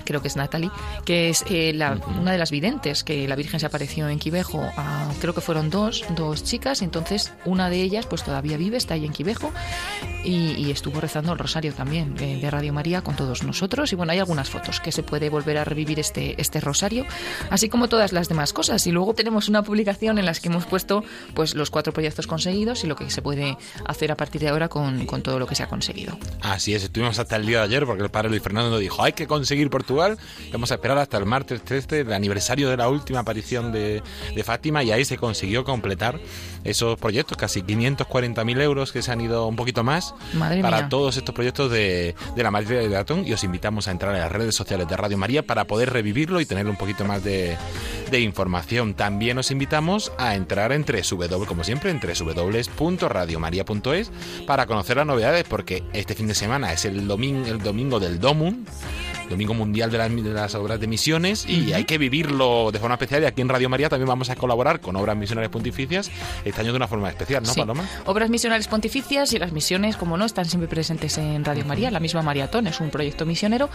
creo que es Natalie, que es eh, la, una de las videntes, que la Virgen se apareció en Quivejo, a- creo que fueron dos, dos chicas, entonces una de ellas pues todavía vive, está ahí en Quivejo, y, y estuvo rezando el rosario también de, de Radio María con todos nosotros, y bueno, hay algunas fotos que se puede volver a revivir este, este rosario, así como todas las demás cosas, y luego tenemos una publicación en las que hemos puesto pues los cuatro proyectos conseguidos y lo que se puede hacer a partir de ahora con, con todo lo que se ha conseguido. Así es, estuvimos hasta el día de ayer porque el padre Luis Fernando dijo, hay que conseguir Portugal, vamos a esperar hasta el martes 13, el aniversario de la última aparición de, de Fátima, y ahí se consiguió completar esos proyectos, casi 540.000 euros que se han ido un poquito más Madre para mía. todos estos proyectos de, de la María de Datón, y os invitamos a entrar en las redes sociales de Radio María para poder revivirlo y tener un poquito más de, de información. También os invitamos a entrar en www, como siempre, en www.radiomaria.es para conocer las novedades, porque este fin de semana es el domingo, el domingo del Domun. Domingo Mundial de las, de las Obras de Misiones y hay que vivirlo de forma especial y aquí en Radio María también vamos a colaborar con Obras Misionales Pontificias este año de una forma especial, ¿no, Sí. Paloma? Obras misionales pontificias y las misiones, como no, están siempre presentes en Radio María. La misma Maratón es un proyecto misionero,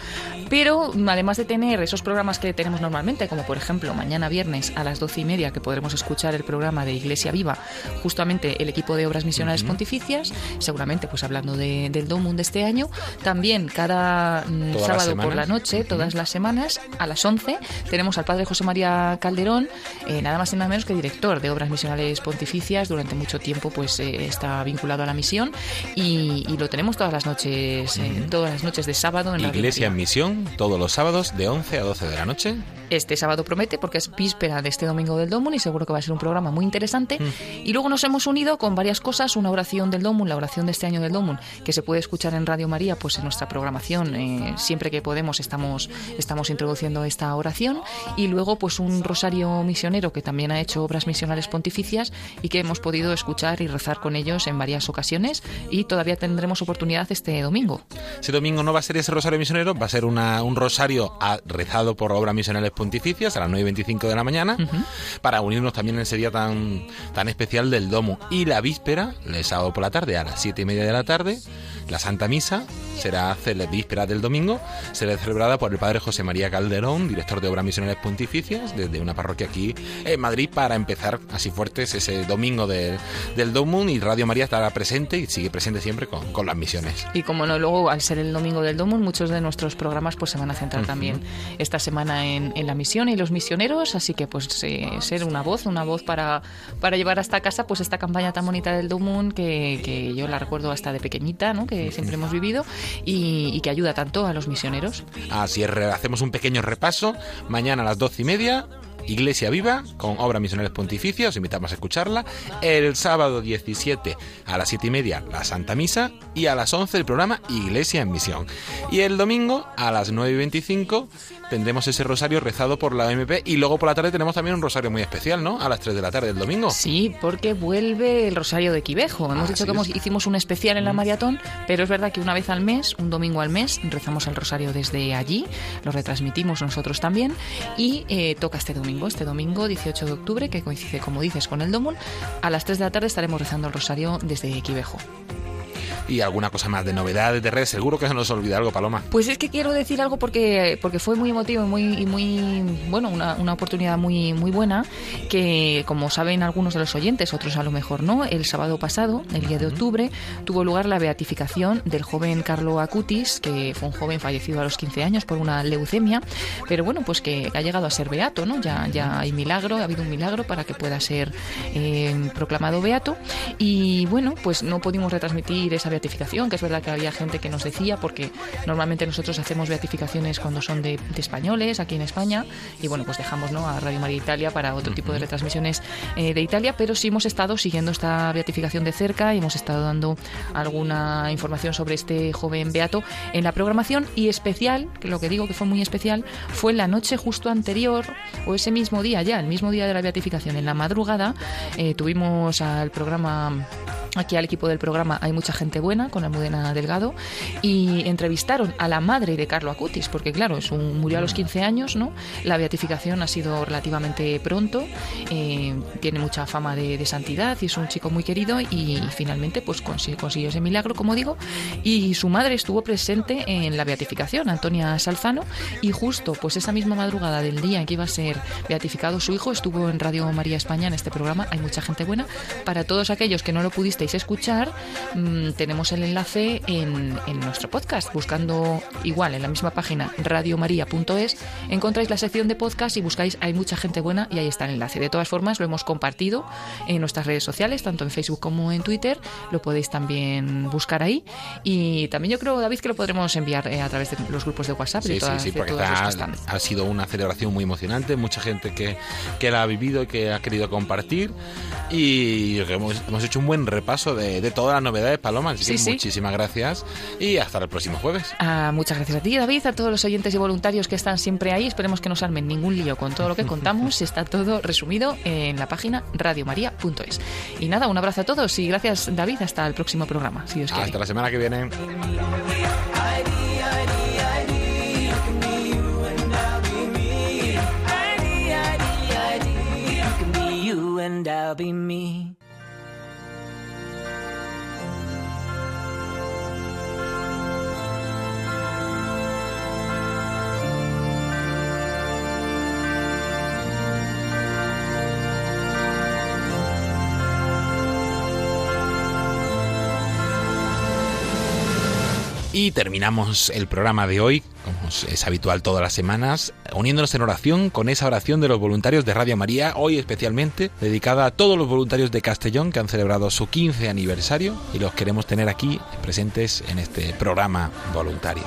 pero además de tener esos programas que tenemos normalmente, como por ejemplo mañana viernes a las doce y media, que podremos escuchar el programa de Iglesia Viva, justamente el equipo de Obras Misionales Pontificias, seguramente pues hablando de- del Domund de este año. También cada mm, sábado por semanas. La noche, todas las semanas, a las 11, tenemos al padre José María Calderón, eh, nada más y nada menos que director de Obras Misionales Pontificias. Durante mucho tiempo pues eh, está vinculado a la misión y, y lo tenemos todas las noches, eh, todas las noches de sábado en Radio Iglesia en. Misión, todos los sábados de 11 a 12 de la noche. Este sábado promete porque es víspera de este domingo del Domun y seguro que va a ser un programa muy interesante. Y luego nos hemos unido con varias cosas, una oración del Domun, la oración de este año del Domun, que se puede escuchar en Radio María, pues en nuestra programación, eh, siempre que podemos estamos, estamos introduciendo esta oración. Y luego pues un rosario misionero que también ha hecho obras misionales pontificias y que hemos podido escuchar y rezar con ellos en varias ocasiones y todavía tendremos oportunidad este domingo. Ese domingo no va a ser ese rosario misionero, va a ser una- un rosario a- rezado por obras misionales pontificias a las 9 y 25 de la mañana, para unirnos también en ese día tan, tan especial del Domo. Y la víspera, el sábado por la tarde, a las 7 y media de la tarde, la Santa Misa será víspera del domingo, será celebrada por el Padre José María Calderón, director de Obras Misionales Pontificias, desde una parroquia aquí en Madrid, para empezar así fuertes ese domingo de- del Domo. Y Radio María estará presente y sigue presente siempre con, con las misiones. Y como no, luego al ser el domingo del Domun, muchos de nuestros programas pues se van a centrar también esta semana en, en la misión y los misioneros, así que pues eh, ser una voz, una voz para, para llevar hasta casa pues esta campaña tan bonita del Domun que, que yo la recuerdo hasta de pequeñita, ¿no? que siempre hemos vivido y, y que ayuda tanto a los misioneros. Así es, hacemos un pequeño repaso. Mañana a las doce y media, Iglesia Viva con Obra Misioneros Pontificia, os invitamos a escucharla. El sábado 17 a las 7 y media la Santa Misa y a las 11 el programa Iglesia en Misión. Y el domingo a las 9 y 25 tendremos ese rosario rezado por la OMP y luego por la tarde tenemos también un rosario muy especial, ¿no? A las 3 de la tarde del domingo. Sí, porque vuelve el rosario de Quivejo. Hemos dicho que hemos, hicimos un especial en la maratón, pero es verdad que una vez al mes, un domingo al mes, rezamos el rosario desde allí, lo retransmitimos nosotros también y eh, toca este domingo, este domingo 18 de octubre, que coincide, como dices, con el Domún. A las 3 de la tarde estaremos rezando el rosario desde Quivejo y alguna cosa más de novedades de red. Seguro que se nos olvida algo, Paloma. Pues es que quiero decir algo porque, porque fue muy emotivo y muy, muy bueno, una, una oportunidad muy, muy buena que, como saben algunos de los oyentes, otros a lo mejor no, el sábado pasado, el día de octubre, tuvo lugar la beatificación del joven Carlo Acutis, que fue un joven fallecido a los 15 años por una leucemia, pero bueno, pues que ha llegado a ser beato, ¿no? Ya, ya hay milagro, ha habido un milagro para que pueda ser eh, proclamado beato y bueno, pues no pudimos retransmitir esa beatificación, que es verdad que había gente que nos decía, porque normalmente nosotros hacemos beatificaciones cuando son de, españoles aquí en España, y bueno, pues dejamos ¿no? a Radio María Italia para otro tipo de retransmisiones eh, de Italia, pero sí hemos estado siguiendo esta beatificación de cerca y hemos estado dando alguna información sobre este joven beato en la programación y especial, que lo que digo que fue muy especial, fue la noche justo anterior, o ese mismo día ya, el mismo día de la beatificación, en la madrugada, eh, tuvimos al programa Aquí al equipo del programa hay mucha gente buena con Almudena Delgado y entrevistaron a la madre de Carlo Acutis, porque claro, es un, murió a los 15 años, ¿no? La beatificación ha sido relativamente pronto, eh, tiene mucha fama de, santidad y es un chico muy querido y, finalmente pues consiguió, ese milagro, como digo, y su madre estuvo presente en la beatificación, Antonia Salzano, y justo pues esa misma madrugada del día en que iba a ser beatificado su hijo, estuvo en Radio María España en este programa, hay mucha gente buena, para todos aquellos que no lo pudiste escuchar, mm, tenemos el enlace en, nuestro podcast. Buscando igual en la misma página radiomaria.es, encontráis la sección de podcast y buscáis Hay mucha gente buena y ahí está el enlace. De todas formas, lo hemos compartido en nuestras redes sociales, tanto en Facebook como en Twitter. Lo podéis también buscar ahí. Y también yo creo, David, que lo podremos enviar eh, a través de los grupos de WhatsApp. Sí, sí, sí, porque ha, sido una celebración muy emocionante. Mucha gente que, que la ha vivido y que ha querido compartir. Y hemos, hemos hecho un buen repaso paso de, todas las novedades, Paloma. Así que muchísimas gracias y hasta el próximo jueves. Ah, muchas gracias a ti, David, a todos los oyentes y voluntarios que están siempre ahí. Esperemos que no se armen ningún lío con todo lo que contamos. Está todo resumido en la página radiomaria.es. Y nada, un abrazo a todos y gracias, David. Hasta el próximo programa, si Hasta la semana que viene. Y terminamos el programa de hoy, como es habitual todas las semanas, uniéndonos en oración con esa oración de los voluntarios de Radio María, hoy especialmente dedicada a todos los voluntarios de Castellón que han celebrado su 15 aniversario y los queremos tener aquí presentes en este programa Voluntarios.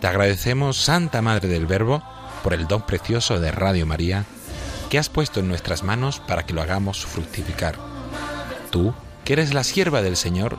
Te agradecemos, Santa Madre del Verbo, por el don precioso de Radio María que has puesto en nuestras manos para que lo hagamos fructificar. Tú, que eres la sierva del Señor,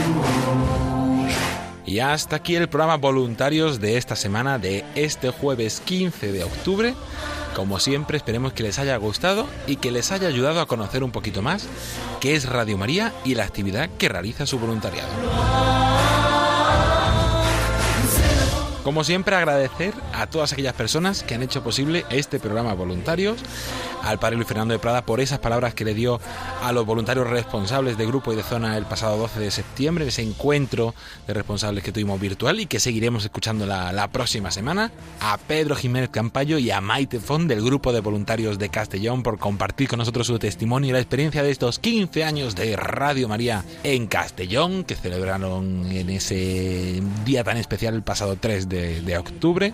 Y hasta aquí el programa Voluntarios de esta semana, de este jueves 15 de octubre. Como siempre, esperemos que les haya gustado y que les haya ayudado a conocer un poquito más qué es Radio María y la actividad que realiza su voluntariado. Como siempre, agradecer a todas aquellas personas que han hecho posible este programa voluntarios, al padre Luis Fernando de Prada por esas palabras que le dio a los voluntarios responsables de grupo y de zona el pasado 12 de septiembre, ese encuentro de responsables que tuvimos virtual y que seguiremos escuchando la, próxima semana, a Pedro Jiménez Campayo y a Maite Font del grupo de voluntarios de Castellón por compartir con nosotros su testimonio y la experiencia de estos 15 años de Radio María en Castellón que celebraron en ese día tan especial el pasado 3 de, de octubre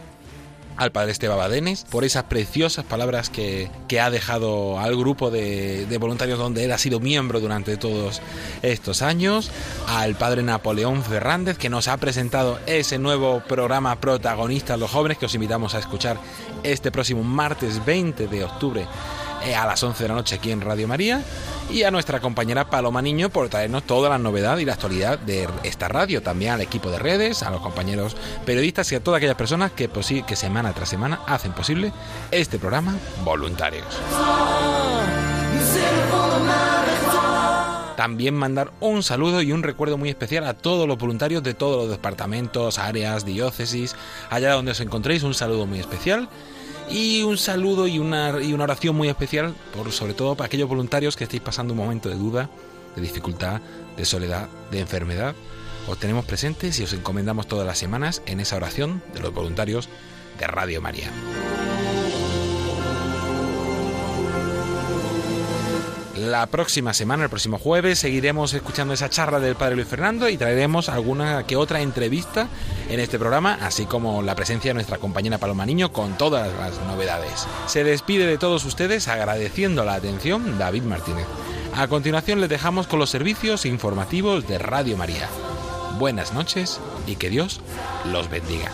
al padre Esteban Badenes por esas preciosas palabras que, que ha dejado al grupo de, de, voluntarios donde él ha sido miembro durante todos estos años, al padre Napoleón Fernández que nos ha presentado ese nuevo programa protagonista los jóvenes que os invitamos a escuchar este próximo martes 20 de octubre a las 11 de la noche aquí en Radio María. Y a nuestra compañera Paloma Niño por traernos toda la novedad y la actualidad de esta radio, también al equipo de redes, a los compañeros periodistas y a todas aquellas personas que, que semana tras semana hacen posible este programa voluntarios. También mandar un saludo y un recuerdo muy especial a todos los voluntarios de todos los departamentos, áreas, diócesis, allá donde os encontréis, un saludo muy especial y un saludo y una, y una oración muy especial, por, sobre todo para aquellos voluntarios que estéis pasando un momento de duda, de dificultad, de soledad, de enfermedad. Os tenemos presentes y os encomendamos todas las semanas en esa oración de los voluntarios de Radio María. La próxima semana, el próximo jueves, seguiremos escuchando esa charla del Padre Luis Fernando y traeremos alguna que otra entrevista en este programa, así como la presencia de nuestra compañera Paloma Niño con todas las novedades. Se despide de todos ustedes agradeciendo la atención David Martínez. A continuación les dejamos con los servicios informativos de Radio María. Buenas noches y que Dios los bendiga.